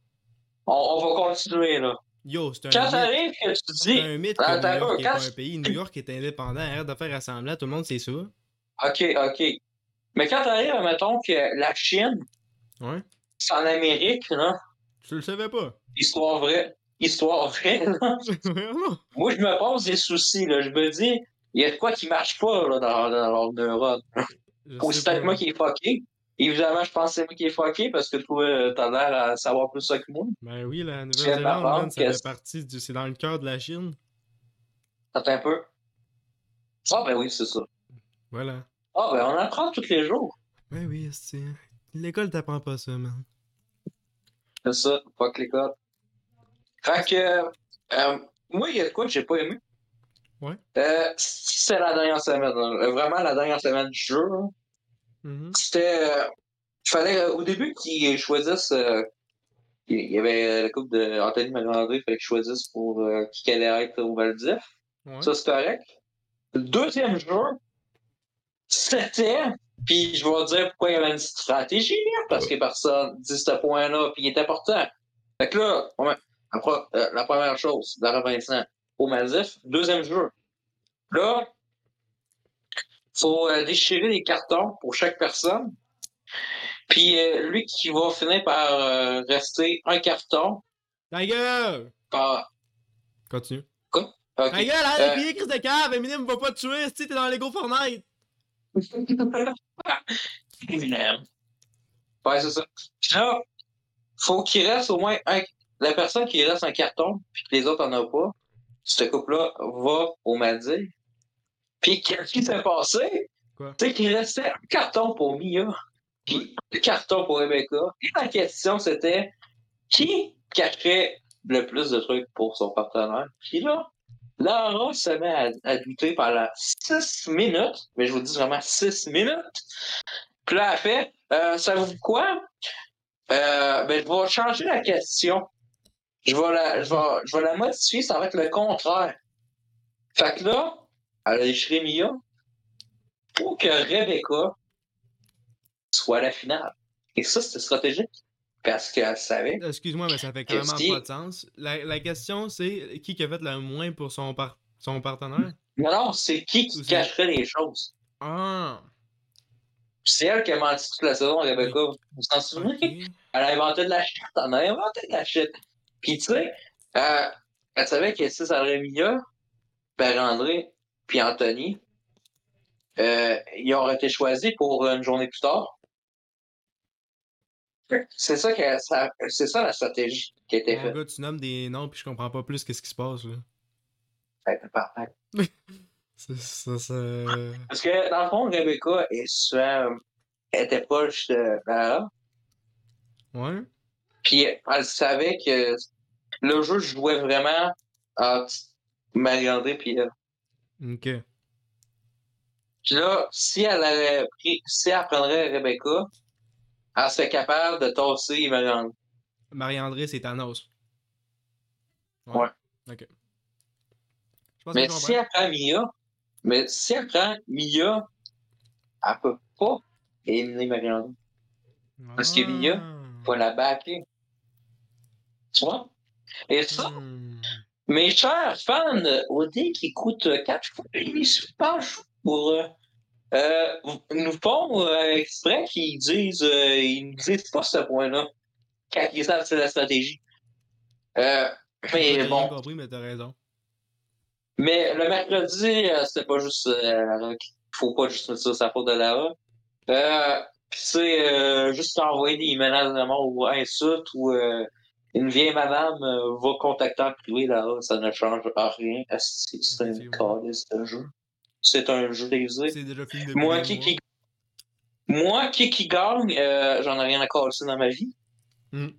Speaker 1: on, on va continuer, là.
Speaker 2: Yo, c'est un
Speaker 1: Quand
Speaker 2: mythe.
Speaker 1: t'arrives que tu
Speaker 2: C'est
Speaker 1: dis,
Speaker 2: un mythe que New York pas
Speaker 1: tu-
Speaker 2: un pays. New York est indépendant, arrête de faire assemblant, tout le monde sait ça.
Speaker 1: OK, OK. Mais quand t'arrives, mettons que la Chine,
Speaker 2: Ouais.
Speaker 1: c'est en Amérique, là,
Speaker 2: Tu le savais pas.
Speaker 1: histoire vraie, histoire vraie, là, moi, je me pose des soucis, là. Je me dis, il y a de quoi qui marche pas, là, dans, neurone.
Speaker 2: Je
Speaker 1: Ou c'est peut-être moi qui est fucké. Évidemment, je pense que c'est moi qui est fucké parce que toi, euh, t'as l'air à savoir plus ça que moi.
Speaker 2: Ben oui, la Nouvelle-Zélande, ça
Speaker 1: que
Speaker 2: fait partie du. C'est dans le cœur de la Chine.
Speaker 1: Attends un peu. Ah, ben oui, c'est ça.
Speaker 2: Voilà.
Speaker 1: Ah, ben on apprend tous les jours.
Speaker 2: Ben oui, c'est. L'école t'apprend pas ça, man.
Speaker 1: C'est ça, fuck les codes. Fait que, euh, moi, il y a de quoi que j'ai pas aimé.
Speaker 2: Ouais.
Speaker 1: Euh, c'est la dernière semaine. Vraiment, la dernière semaine du jeu.
Speaker 2: Mhm.
Speaker 1: C'était. euh, Il fallait, euh, au début, qu'ils choisissent. euh, il y avait la coupe de Anthony Marandré, il fallait qu'ils choisissent pour qui allait être au.
Speaker 2: Ouais.
Speaker 1: Ça, c'est correct. Le deuxième jeu, c'était. Puis je vais dire pourquoi il y avait une stratégie, hein, parce que personne dit ce point-là, puis il est important. Fait que là, la, la première chose, Lara Vincent au Maldives, deuxième jeu. Là, faut euh, déchirer les cartons pour chaque personne. Puis euh, lui qui va finir par euh, rester un carton
Speaker 2: Ta gueule!
Speaker 1: par.
Speaker 2: Continue.
Speaker 1: Ok.
Speaker 2: Ta gueule,
Speaker 1: Euh,
Speaker 2: de crier, Chris de cave! Eminem va pas te tuer, si t'es dans Lego Fortnite!
Speaker 1: Eminem. Ouais, c'est ça. Puis là, faut qu'il reste au moins un. La personne qui reste un carton, puis que les autres en ont pas, ce couple-là va au Maldives. Puis qu'est-ce qui s'est passé? C'est qu'il restait un carton pour Mia, puis un carton pour Rebecca. Et la question, c'était qui cacherait le plus de trucs pour son partenaire? Puis là, Lara se met à, à douter pendant six minutes, mais je vous dis vraiment six minutes. Puis là, elle fait, euh, savez-vous quoi? Euh, ben, je vais changer la question. Je vais la, je vais, je vais la modifier, ça va être le contraire. Fait que là, elle a écrit Mia pour que Rebecca soit à la finale. Et ça, c'était stratégique. Parce qu'elle savait.
Speaker 2: Excuse-moi, mais ça fait
Speaker 1: qui-
Speaker 2: pas de sens. La, la question, c'est qui qui a fait le moins pour son, par- son partenaire?
Speaker 1: Non, non, c'est qui qui cacherait les choses?
Speaker 2: Ah!
Speaker 1: C'est elle qui a menti toute la saison, Rebecca. Vous s'en souvenez?
Speaker 2: Ok.
Speaker 1: Elle a inventé de la shit. Elle a inventé de la shit. Puis, tu sais, euh, elle savait que si ça aurait Mia, Père-André, puis Anthony, euh, ils auraient été choisis pour une journée plus tard. C'est ça, que, ça, c'est ça la stratégie qui a été faite.
Speaker 2: gars, tu nommes des noms puis je comprends pas plus qu'est-ce qui se passe, là.
Speaker 1: Ouais, parfait.
Speaker 2: Ça, ça...
Speaker 1: Parce que, dans le fond, Rebecca est souvent, elle était proche de Lara.
Speaker 2: Ouais?
Speaker 1: Puis elle savait que le jeu jouait vraiment entre Marie-André puis elle.
Speaker 2: Ok.
Speaker 1: Puis là, si elle avait pris, si elle prendrait Rebecca, elle serait capable de tasser Marie-André.
Speaker 2: Marie-André, c'est Thanos.
Speaker 1: Ouais.
Speaker 2: Ok. Je pense
Speaker 1: Mais
Speaker 2: que
Speaker 1: si elle prend Mia, Mais si elle prend Mia, elle peut pas éliminer Mariana. Parce que Mia, faut la backer. Tu vois? Et ça,
Speaker 2: Hmm.
Speaker 1: Mes chers fans OD qui écoutent quatre fois, ils sont pas chauds pour. Euh, nous font euh, exprès qu'ils disent. euh, ils ne disent pas ce point-là. Quand ils savent c'est la stratégie. Euh, mais
Speaker 2: rien
Speaker 1: bon.
Speaker 2: compris, mais t'as raison.
Speaker 1: Mais le mercredi, euh, c'était pas juste euh, Lara faut pas juste mettre ça sa faute de Lara. Euh, c'est euh, juste envoyer des menaces de mort ou insultes ou euh, une vieille madame euh, va contacter en privé Lara, ça ne change rien. C'est un
Speaker 2: Effectivement.
Speaker 1: calice de jeu. C'est un jeu
Speaker 2: depuis
Speaker 1: Moi qui, qui moi qui qui gagne, euh, j'en ai rien à casser dans ma vie.
Speaker 2: Hmm.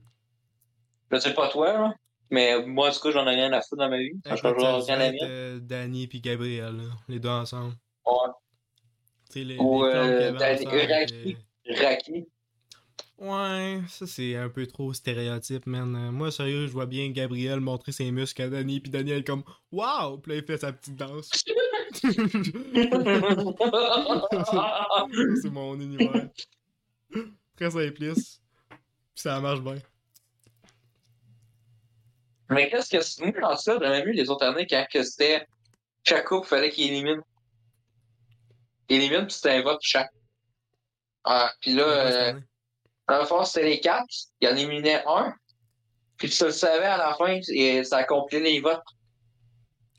Speaker 1: Je sais pas toi, là, mais moi en tout cas j'en ai rien à foutre dans ma vie. Ça
Speaker 2: ça
Speaker 1: rien à la
Speaker 2: euh, Danny puis Gabriel, là, les deux ensemble.
Speaker 1: Ouais.
Speaker 2: Tu sais, les,
Speaker 1: Ou,
Speaker 2: les
Speaker 1: euh, Danny-
Speaker 2: ensemble,
Speaker 1: Raki. Raki.
Speaker 2: Ouais, ça c'est un peu trop stéréotype, man. Euh, Moi, sérieux, je vois bien Gabriel montrer ses muscles à Danny, puis Daniel comme Waouh! Puis là, il fait sa petite danse. c'est mon univers. Très simpliste. Puis ça marche bien.
Speaker 1: Mais qu'est-ce que. Moi, dans ça, j'avais vu les autres années quand que c'était chaque couple, fallait qu'il élimine. Élimine, puis c'était un vote chaque. Ah, puis là, dans le fond, c'était les quatre. Il en éliminait un. Puis tu le savais à la fin, et ça accomplissait les votes.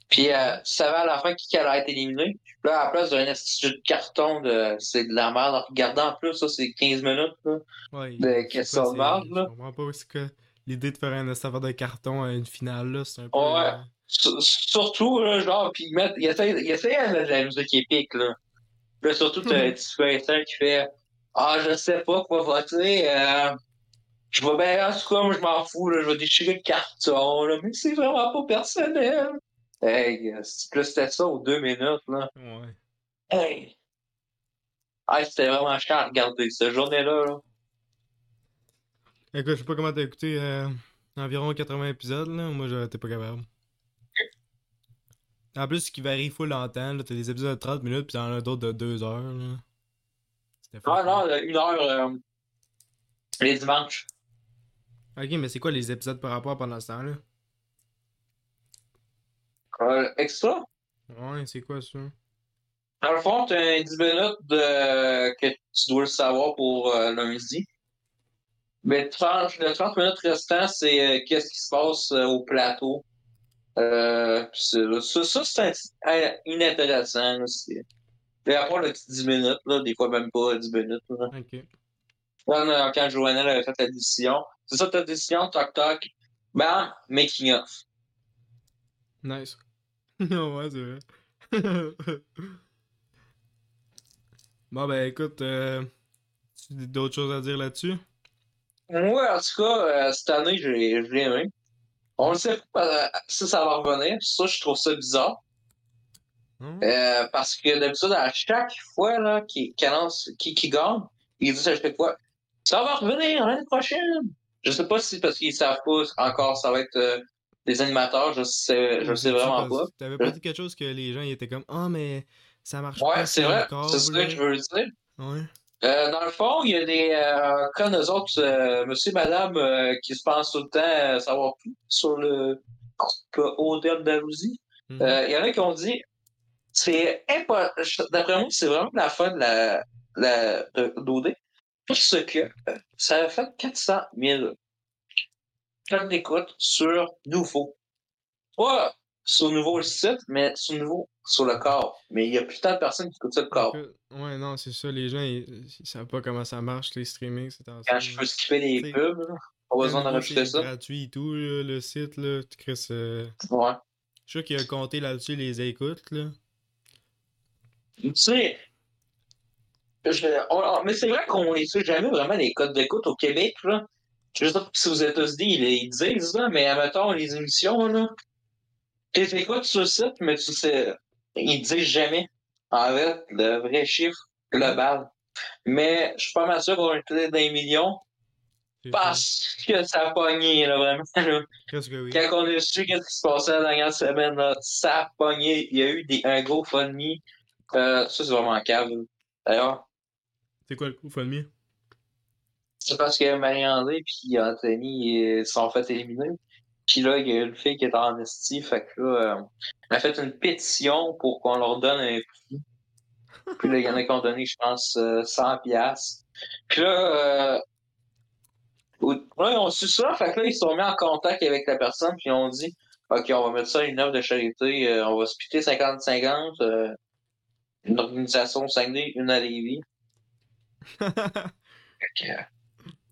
Speaker 1: Puis euh, tu savais à la fin qui allait être éliminé. Puis là, à la place d'un institut de carton, de, c'est de la merde. En regardant en plus, ça, c'est 15 minutes. Là.
Speaker 2: Ouais,
Speaker 1: de
Speaker 2: c'est
Speaker 1: question
Speaker 2: quoi,
Speaker 1: de là.
Speaker 2: Je comprends pas c'est que l'idée de faire un affaire de carton à une finale, là, c'est un peu.
Speaker 1: Ouais.
Speaker 2: euh,
Speaker 1: Surtout, là, genre, puis ils essayent de mettre de la musique épique, là. Là, surtout, t'as un petit qui fait Ah, je sais pas quoi voter, euh, je vais bien, en tout cas, moi, je m'en fous, là, je vais déchirer le carton, là, mais c'est vraiment pas personnel. Hey, là, c'était ça aux deux minutes, là.
Speaker 2: Ouais.
Speaker 1: Hey! Hey, c'était vraiment cher à regarder, cette journée-là, là.
Speaker 2: Écoute, je sais pas comment t'as écouté euh, environ 80 épisodes, là. Moi, j'étais pas capable. En plus, ce qui varie full longtemps, là, t'as des épisodes de 30 minutes, puis t'en as d'autres de 2 heures, là.
Speaker 1: Ah non, une heure, euh, les dimanches.
Speaker 2: Ok, mais c'est quoi les épisodes par rapport pendant ce temps-là?
Speaker 1: Euh, extra?
Speaker 2: Ouais, c'est quoi ça?
Speaker 1: Dans le fond, tu as 10 minutes de... que tu dois le savoir pour euh, lundi. Mais 30, le 30 minutes restant, c'est euh, qu'est-ce qui se passe au plateau. Ça, ça c'est inintéressant. Là, Puis après le petit 10 minutes, là, des fois même pas 10 minutes. Là.
Speaker 2: Ok.
Speaker 1: Quand, euh, quand avait fait la décision, c'est ça ta décision, toc toc, bam, making of.
Speaker 2: Nice. ouais, c'est vrai. bon, ben écoute, euh, tu as d'autres choses à dire là-dessus?
Speaker 1: Moi, en tout cas, euh, cette année, j'ai- l'ai aimé. On ne sait pas euh, si ça va revenir. Ça, je trouve ça bizarre.
Speaker 2: Non?
Speaker 1: Euh, parce que d'habitude, à chaque fois là, qu'il annonce qui, qui gagne, ils disent à chaque fois Ça va revenir l'année prochaine. Je sais pas si parce qu'ils savent pas encore ça va être euh, des animateurs, je sais, je
Speaker 2: Ou
Speaker 1: sais vraiment pas.
Speaker 2: T'avais pas dit quelque chose que les gens ils étaient comme Ah, mais ça marche
Speaker 1: Ouais,
Speaker 2: pas
Speaker 1: c'est vrai, c'est ça
Speaker 2: là?
Speaker 1: que je veux dire.
Speaker 2: Ouais.
Speaker 1: Euh, dans le fond, il y a des comme eux autres, monsieur, madame, euh, qui se pensent tout le temps savoir tout sur le groupe Hôtel d'Alousie. Euh, Il y en a qui ont dit c'est impossible. D'après moi, c'est vraiment la fin de la, la d'OD. Parce que euh, ça a fait 400 000 cas d'écoute sur Nouveau. Pas sur Nouveau le site, mais sur Nouveau sur le corps. Mais il y a plus tant de personnes qui écoutent ça le corps.
Speaker 2: Ouais, non, c'est ça, les gens ils, ils savent pas comment ça marche, les streamings,
Speaker 1: Quand je peux skipper les pubs, là, pas besoin d'en rajouter
Speaker 2: C'est
Speaker 1: ça.
Speaker 2: gratuit et tout, là, le site, là. Tu crées euh,
Speaker 1: Ouais.
Speaker 2: Je suis sûr qu'il a compté là-dessus les écoutes, là.
Speaker 1: Tu sais, je- on- on- mais c'est vrai qu'on ne sait jamais vraiment les codes d'écoute au Québec, là. Je sais pas si aux États-Unis, ils, ils disent, là, mais admettons, les émissions, là, tu écoutes sur le site, mais tu sais, ils disent jamais, en fait, le vrai chiffre global. Mais je suis pas mal sûr qu'on est peut-être les millions. Parce que ça a pogné, là, vraiment. Là.
Speaker 2: que oui?
Speaker 1: Quand on a su qu'est-ce qui se passait la dernière semaine, là, ça a pogné. Il y a eu des, un gros funny. Euh, ça, c'est vraiment cave. là. D'ailleurs,
Speaker 2: C'est quoi le coup, Funny?
Speaker 1: c'est parce que Marie-André puis Anthony sont fait éliminer. Puis là, il y a une fille qui est en esti, fait que là, euh, elle a fait une pétition pour qu'on leur donne un prix. Puis là, il y en a qui ont donné, je pense, euh, 100 piastres. Puis là, euh, là, ils ont su ça, fait que là, ils se sont mis en contact avec la personne, puis ils ont dit, OK, on va mettre ça à une œuvre de charité, euh, on va splitter 50-50, euh, une organisation au Saguenay, une à Lévis. Euh,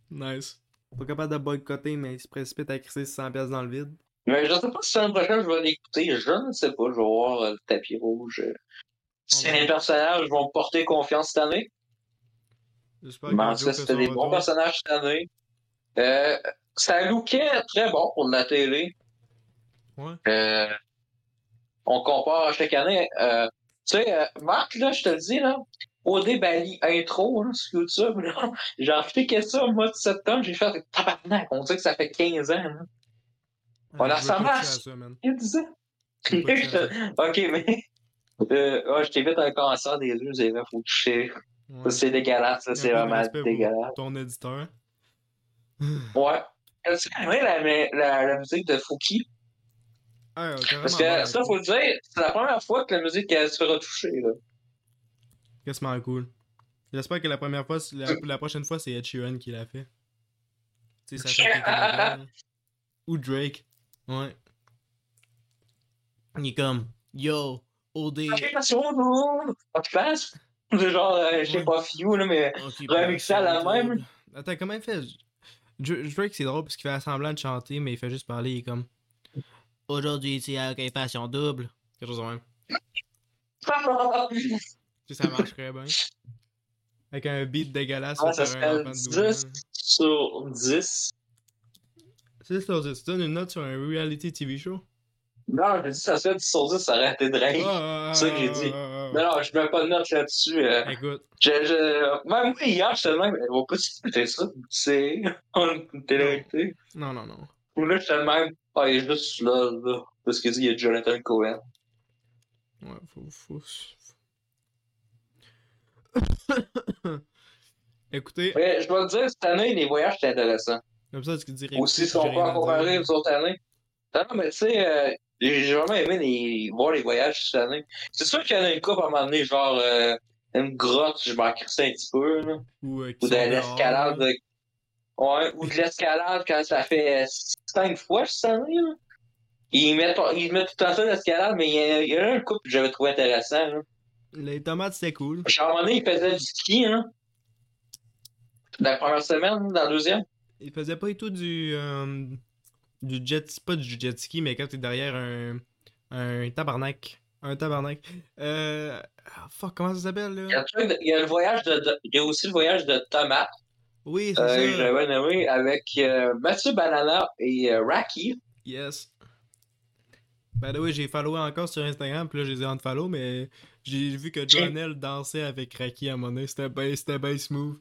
Speaker 2: nice. Pas capable de boycotter, mais il se précipite à crisser 100 pièces dans le vide.
Speaker 1: Mais je sais pas si l'année prochaine je vais l'écouter, je ne sais pas, je vais voir euh, le tapis rouge. euh. Si
Speaker 2: Ouais.
Speaker 1: les personnages vont me porter confiance cette année.
Speaker 2: J'espère
Speaker 1: Je
Speaker 2: que
Speaker 1: c'était des bons personnages cette année. Euh, ça lookait très bon pour la télé.
Speaker 2: Ouais.
Speaker 1: Euh, on compare à chaque année. Euh, tu sais, euh, Marc, là, je te le dis, là, OD Bali intro là, sur YouTube, là, j'ai acheté ça au mois de septembre, j'ai fait tabarnak, on dirait que ça fait 15 ans. Là. On
Speaker 2: Ouais,
Speaker 1: a ça marche. Il disait. Ok, mais. Euh, ouais, je t'évite un cancer des yeux, c'est vrai, faut toucher.
Speaker 2: Ouais.
Speaker 1: C'est dégueulasse, ça, c'est vraiment dégueulasse.
Speaker 2: Ton éditeur.
Speaker 1: Ouais. As-tu aimé la, la, la musique de Fouki?
Speaker 2: Ah,
Speaker 1: Parce que ça, faut le dire, c'est la première fois que la musique elle, se fait retoucher. Là.
Speaker 2: Quasiment cool. J'espère que la première fois, la, la prochaine fois, c'est Ed Sheeran qui l'a fait. Tu sais, là. Ou Drake. Ouais. Il est comme, yo, OD.
Speaker 1: Penses? C'est genre, euh, je sais pas, Few, là, mais. remixé à la même.
Speaker 2: Attends, comment il fait? Dr- Drake, c'est drôle parce qu'il fait semblant de chanter, mais il fait juste parler. Il est comme, aujourd'hui, c'est à occupation double. Quelque chose de même. Sais, ça marcherait bien. Avec un beat dégueulasse. Fait
Speaker 1: ça
Speaker 2: par un
Speaker 1: s'appelle
Speaker 2: enfant de 12 ans,
Speaker 1: 10 sur 10.
Speaker 2: C'est ça, tu donnes une note sur un reality TV show?
Speaker 1: Non, j'ai dit ça serait 10 sur 10, ça aurait été Drake.
Speaker 2: Ah,
Speaker 1: c'est ça que j'ai dit.
Speaker 2: ah,
Speaker 1: Non, non, je mets pas de note là-dessus. euh.
Speaker 2: ah. Écoute,
Speaker 1: Je, je... Même moi, hier, je te même, on pas écouter ça, c'est une télé
Speaker 2: non, non, non.
Speaker 1: Ou là, je te même, ah, il est juste là, là. Parce qu'il dit, y a Jonathan Cohen.
Speaker 2: Ouais, faut. faut... Écoutez,
Speaker 1: Mais je dois te dire, cette année, les voyages, c'est intéressant.
Speaker 2: comme ça, tu dirais.
Speaker 1: Aussi, si on peut en comparer aux autres années. Non, non, mais tu sais, euh, j'ai vraiment aimé les, voir les voyages cette année. C'est sûr qu'il y en a une couple à un moment donné, genre euh, une grotte, je m'en crissais un petit peu, là.
Speaker 2: Ou, euh,
Speaker 1: Ou de l'escalade. de- Ouais, ou de l'escalade quand ça fait cinq fois cette année, là. Ils mettent, pas- ils mettent tout le temps ça l'escalade, mais il y, a, il y en a un couple que j'avais trouvé intéressant, là.
Speaker 2: Les tomates, c'était cool.
Speaker 1: Genre, ils faisaient du ski, hein. La première semaine, dans la deuxième.
Speaker 2: Il faisait pas du tout du. euh, du jet. Pas du jet ski, mais quand t'es derrière un. Un tabarnak. Un tabarnak. Euh. ah, fuck, comment ça s'appelle
Speaker 1: Il y a,
Speaker 2: là
Speaker 1: il y a le voyage de, de- il y a aussi le voyage de Thomas.
Speaker 2: Oui, c'est
Speaker 1: Euh,
Speaker 2: ça.
Speaker 1: j'avais nommé avec euh, Mathieu Banana et euh, Raki.
Speaker 2: Yes. Ben oui, j'ai followé encore sur Instagram, puis là, je les ai unfollow, mais j'ai vu que Joannelle dansait avec Raki à moment donné. C'était bien c'était bien smooth.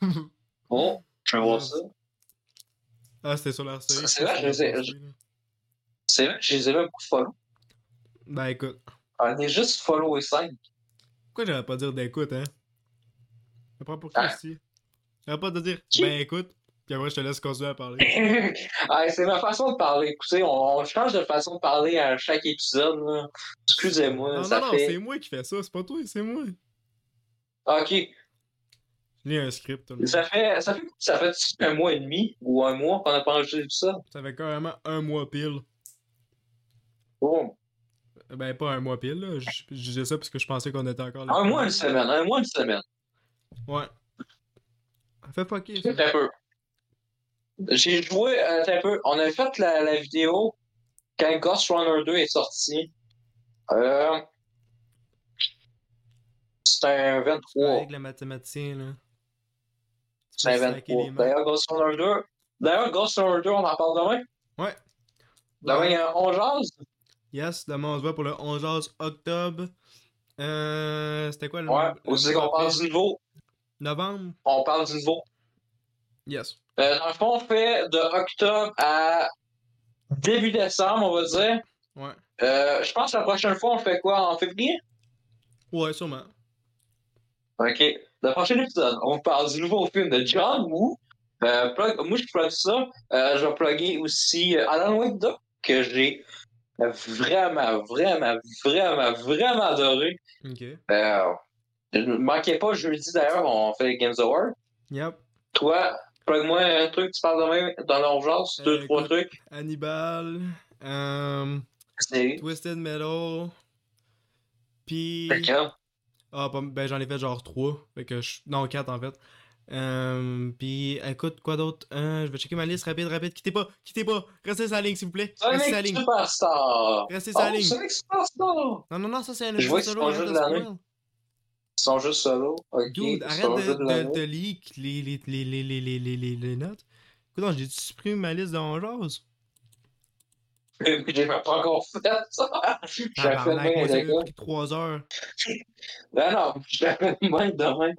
Speaker 1: Oh, je vais voir ça.
Speaker 2: Ah, c'était sur leur story.
Speaker 1: C'est vrai, je les ai- je- C'est vrai, je les ai même pas follow.
Speaker 2: Ben écoute,
Speaker 1: On est juste follow et 5.
Speaker 2: pourquoi j'aurais pas dire d'écoute, hein? Je prends pour qui
Speaker 1: Ah.
Speaker 2: ici? J'aurais pas de dire ben écoute, puis après je te laisse continuer à parler.
Speaker 1: ah, c'est ma façon de parler. Écoutez, on, on change de façon de parler à chaque épisode. là. Excusez-moi,
Speaker 2: non,
Speaker 1: ça
Speaker 2: non, non,
Speaker 1: fait.
Speaker 2: c'est moi qui fais ça, c'est pas toi, c'est moi.
Speaker 1: Ok,
Speaker 2: Je lis un script, tout le monde.
Speaker 1: ça fait, ça fait, ça fait un mois et demi ou un mois qu'on a pas enregistré tout ça.
Speaker 2: Ça fait carrément un mois pile.
Speaker 1: Oh.
Speaker 2: Ben pas un mois pile, là. Je, je disais ça parce que je pensais qu'on était encore là.
Speaker 1: Un mois, une semaine. Un mois, une semaine.
Speaker 2: Ouais. Fais fucker ça.
Speaker 1: C'est un peu. J'ai joué euh, un peu. On a fait la, la vidéo quand Ghost Runner 2 est sorti. Euh, c'est un 23.
Speaker 2: Avec le mathématicien, là.
Speaker 1: C'est un
Speaker 2: Slacker les
Speaker 1: 23.
Speaker 2: mains.
Speaker 1: D'ailleurs, Ghost Runner 2. D'ailleurs, Ghost Runner 2, on en parle demain.
Speaker 2: Ouais.
Speaker 1: Demain, il y a 11 jase?
Speaker 2: Yes, demain on se voit pour le 11 jase octobre. Euh. C'était quoi le
Speaker 1: Ouais. Aussi qu'on parle du nouveau.
Speaker 2: Novembre?
Speaker 1: On parle du nouveau.
Speaker 2: Yes.
Speaker 1: Euh, dans le fond, on fait de octobre à début décembre, on va dire.
Speaker 2: Ouais.
Speaker 1: Euh, je pense que la prochaine fois, on fait quoi? En février?
Speaker 2: Ouais, sûrement.
Speaker 1: Ok. Dans le prochain épisode, on parle du nouveau film de John Woo. Euh, plug- moi, je plug ça. Euh, je vais plugger aussi euh, Alan Wake 2, que j'ai vraiment, vraiment, vraiment, vraiment adoré.
Speaker 2: Ok.
Speaker 1: Ne manquez pas, jeudi d'ailleurs, on fait les Games Award.
Speaker 2: Yep.
Speaker 1: Toi, plug-moi un truc, tu parles demain dans l'urgence, deux,
Speaker 2: Euh,
Speaker 1: trois
Speaker 2: écoute,
Speaker 1: trucs.
Speaker 2: Hannibal. Euh. Twisted Metal. Puis.
Speaker 1: Lequel?
Speaker 2: Ah, ben j'en ai fait genre 3. Fait que je... Non, 4 en fait. Euh, puis écoute, quoi d'autre? Euh, je vais checker ma liste rapide, rapide. Quittez pas, quittez pas. Restez sur la ligne, s'il vous plaît. Restez sur la ligne.
Speaker 1: Superstar!
Speaker 2: Restez sur la
Speaker 1: Oh,
Speaker 2: ligne.
Speaker 1: Superstar!
Speaker 2: Non, non, non, ça c'est un jeu solo.
Speaker 1: Ils sont juste solo.
Speaker 2: Dude, arrête de, de, de, leak les, notes. Écoute, j'ai supprimé ma liste de Hongeuse.
Speaker 1: J'ai pas encore fait ça. J'ai fait même
Speaker 2: demain. 3 heures.
Speaker 1: Non, non, je fait demain demain.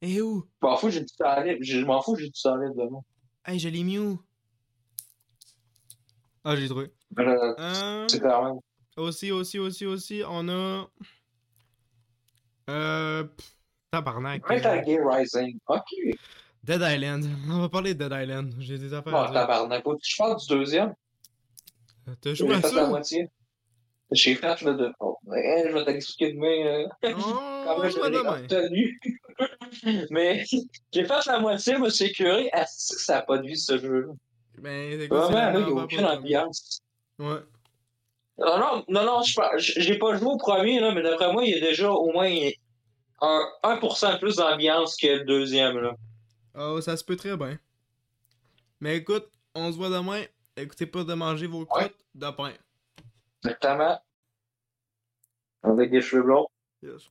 Speaker 2: Et où?
Speaker 1: Je m'en fous, j'ai du temps. Je m'en fous, j'ai du temps libre demain.
Speaker 2: Hey, je l'ai mis où? Ah, j'ai trouvé.
Speaker 1: Euh,
Speaker 2: euh.
Speaker 1: C'est quand même.
Speaker 2: Aussi, aussi, aussi, aussi, on a. Euh. pff, Tabarnak.
Speaker 1: Metal Gear Rising. Ok.
Speaker 2: Dead Island. On va parler de Dead Island. J'ai des affaires dire.
Speaker 1: tabarnak. Je parle du deuxième.
Speaker 2: T'as joué à
Speaker 1: fait la moitié. J'ai fait le deux. Oh, je vais t'expliquer demain. euh,
Speaker 2: Oh,
Speaker 1: Comment je l'ai obtenu. Mais j'ai fait la moitié, me suis curé. Est-ce que ça n'a pas de vie ce jeu-là?
Speaker 2: Ben, c'est
Speaker 1: Vraiment,
Speaker 2: c'est
Speaker 1: là, il n'y a aucune ambiance.
Speaker 2: Ouais.
Speaker 1: Non, non, non, non, j'ai pas joué au premier, là, mais d'après moi, il y a déjà au moins un 1% plus d'ambiance que le deuxième. Là.
Speaker 2: Oh, ça se peut très bien. Mais écoute, on se voit demain. Écoutez pas de manger vos croûtes de pain.
Speaker 1: Notamment avec des cheveux blonds.
Speaker 2: Yes.